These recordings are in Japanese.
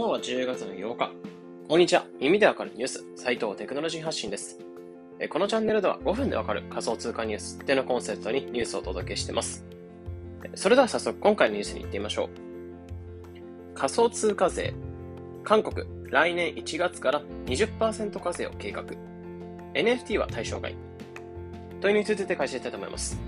今日は10月の8日。こんにちは。耳でわかるニュース、斉藤テクノロジー発信です。このチャンネルでは5分でわかる仮想通貨ニュースってのコンセプトにニュースをお届けしてます。それでは早速今回のニュースに行ってみましょう。仮想通貨税。韓国、来年1月から20%課税を計画。NFT は対象外。というニュースについて解説したいと思います。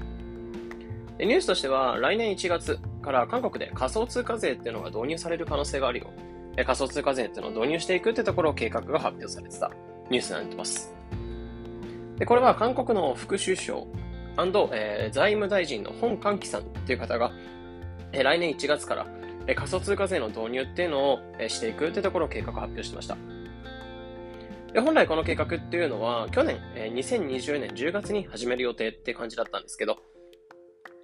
ニュースとしては、来年1月から韓国で仮想通貨税っていうのが導入される可能性があるよ。仮想通貨税っていうのを導入していくってところを計画が発表されてたニュースになってます。で、これは韓国の副首相えー、財務大臣の本韓樹さんっていう方が、え、来年1月から、え、仮想通貨税の導入っていうのを、え、していくってところを計画発表しました。で本来この計画っていうのは、去年、えー、2020年10月に始める予定って感じだったんですけど、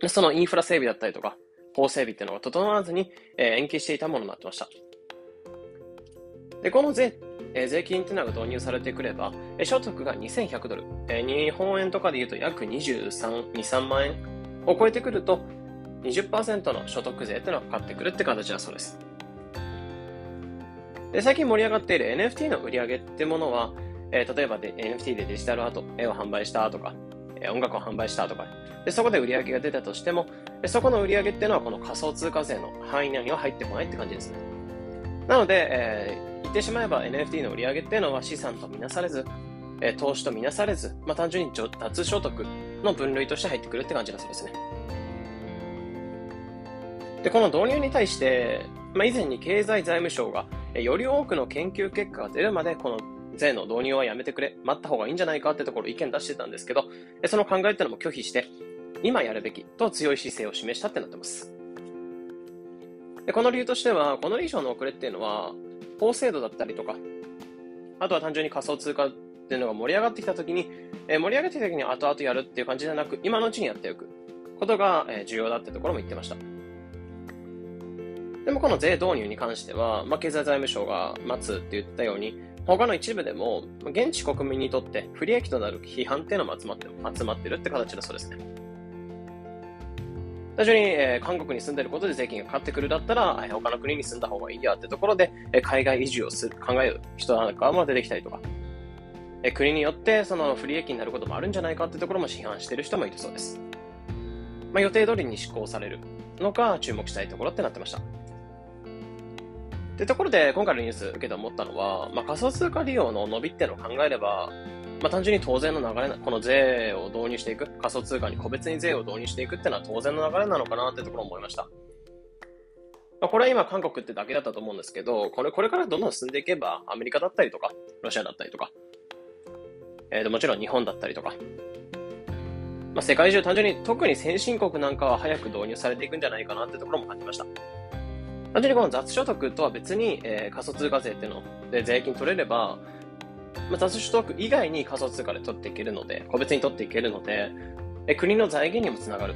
そのインフラ整備だったりとか、法整備っていうのが整わずに、え、延期していたものになってました。で、この税、えー、税金っていうのが導入されてくれば、えー、所得が2100ドル、えー、日本円とかで言うと約23、2、3万円を超えてくると、20%の所得税っていうのがかかってくるって形だそうです。で、最近盛り上がっている NFT の売り上げってものは、えー、例えばで NFT でデジタルアート、絵を販売したとか、えー、音楽を販売したとか、でそこで売り上げが出たとしても、そこの売り上げっていうのはこの仮想通貨税の範囲内には入ってこないって感じですね。なので、え、言ってしまえば NFT の売り上げっていうのは資産とみなされず、え、投資とみなされず、まあ、単純に脱所得の分類として入ってくるって感じだそうですね。で、この導入に対して、まあ、以前に経済財務省が、え、より多くの研究結果が出るまで、この税の導入はやめてくれ、待った方がいいんじゃないかってところ意見出してたんですけど、その考えってのも拒否して、今やるべきと強い姿勢を示したってなってます。でこの理由としては、この以上の遅れっていうのは、法制度だったりとか、あとは単純に仮想通貨っていうのが盛り上がってきたときに、えー、盛り上げてきたときに後々やるっていう感じじゃなく、今のうちにやっておくことが、えー、重要だってところも言ってました。でもこの税導入に関しては、まあ、経済財務省が待つって言ったように、他の一部でも、現地国民にとって不利益となる批判っていうのも集まって集まってるって形だそうですね。単純に、えー、韓国に住んでることで税金がかかってくるだったら、えー、他の国に住んだ方がいいやってところで、えー、海外移住をする考える人なんかも出てきたりとか、えー、国によってその不利益になることもあるんじゃないかってところも批判してる人もいるそうです。まあ、予定通りに施行されるのか注目したいところってなってました。ってところで、今回のニュース受けて思ったのは、まあ、仮想通貨利用の伸びっていうのを考えれば、まあ、単純に当然の流れな、この税を導入していく、仮想通貨に個別に税を導入していくっていうのは当然の流れなのかなってところを思いました。まあ、これは今韓国ってだけだったと思うんですけど、これ、これからどんどん進んでいけば、アメリカだったりとか、ロシアだったりとか、えー、でもちろん日本だったりとか、まあ、世界中単純に特に先進国なんかは早く導入されていくんじゃないかなってところも感じました。単純にこの雑所得とは別に、えー、仮想通貨税っていうので税金取れれば、まあ、雑所得以外に仮想通貨で取っていけるので、個別に取っていけるので、え、国の財源にもつながる。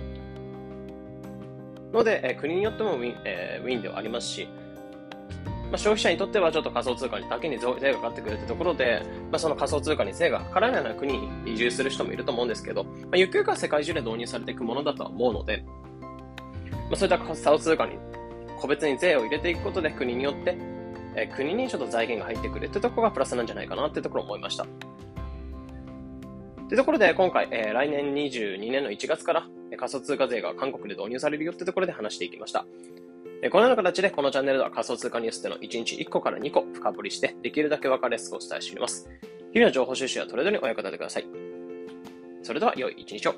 ので、え、国によってもウィン,、えー、ウィンではありますし、まあ、消費者にとってはちょっと仮想通貨にだけに税がかかってくるってところで、まあ、その仮想通貨に税がかからないような国に移住する人もいると思うんですけど、まあ、ゆくゆくは世界中で導入されていくものだとは思うので、まあ、そういった仮想通貨に個別に税を入れていくことで国によって、えー、国にちょっと財源が入ってくるってところがプラスなんじゃないかなってところを思いました。というところで今回、えー、来年22年の1月から仮想通貨税が韓国で導入されるよってところで話していきました。えこのような形でこのチャンネルでは仮想通貨ニュースでの1日1個から2個深掘りしてできるだけ分かりやすくお伝えしています。日々の情報収集やトレードにお役立てください。それでは良い一日を。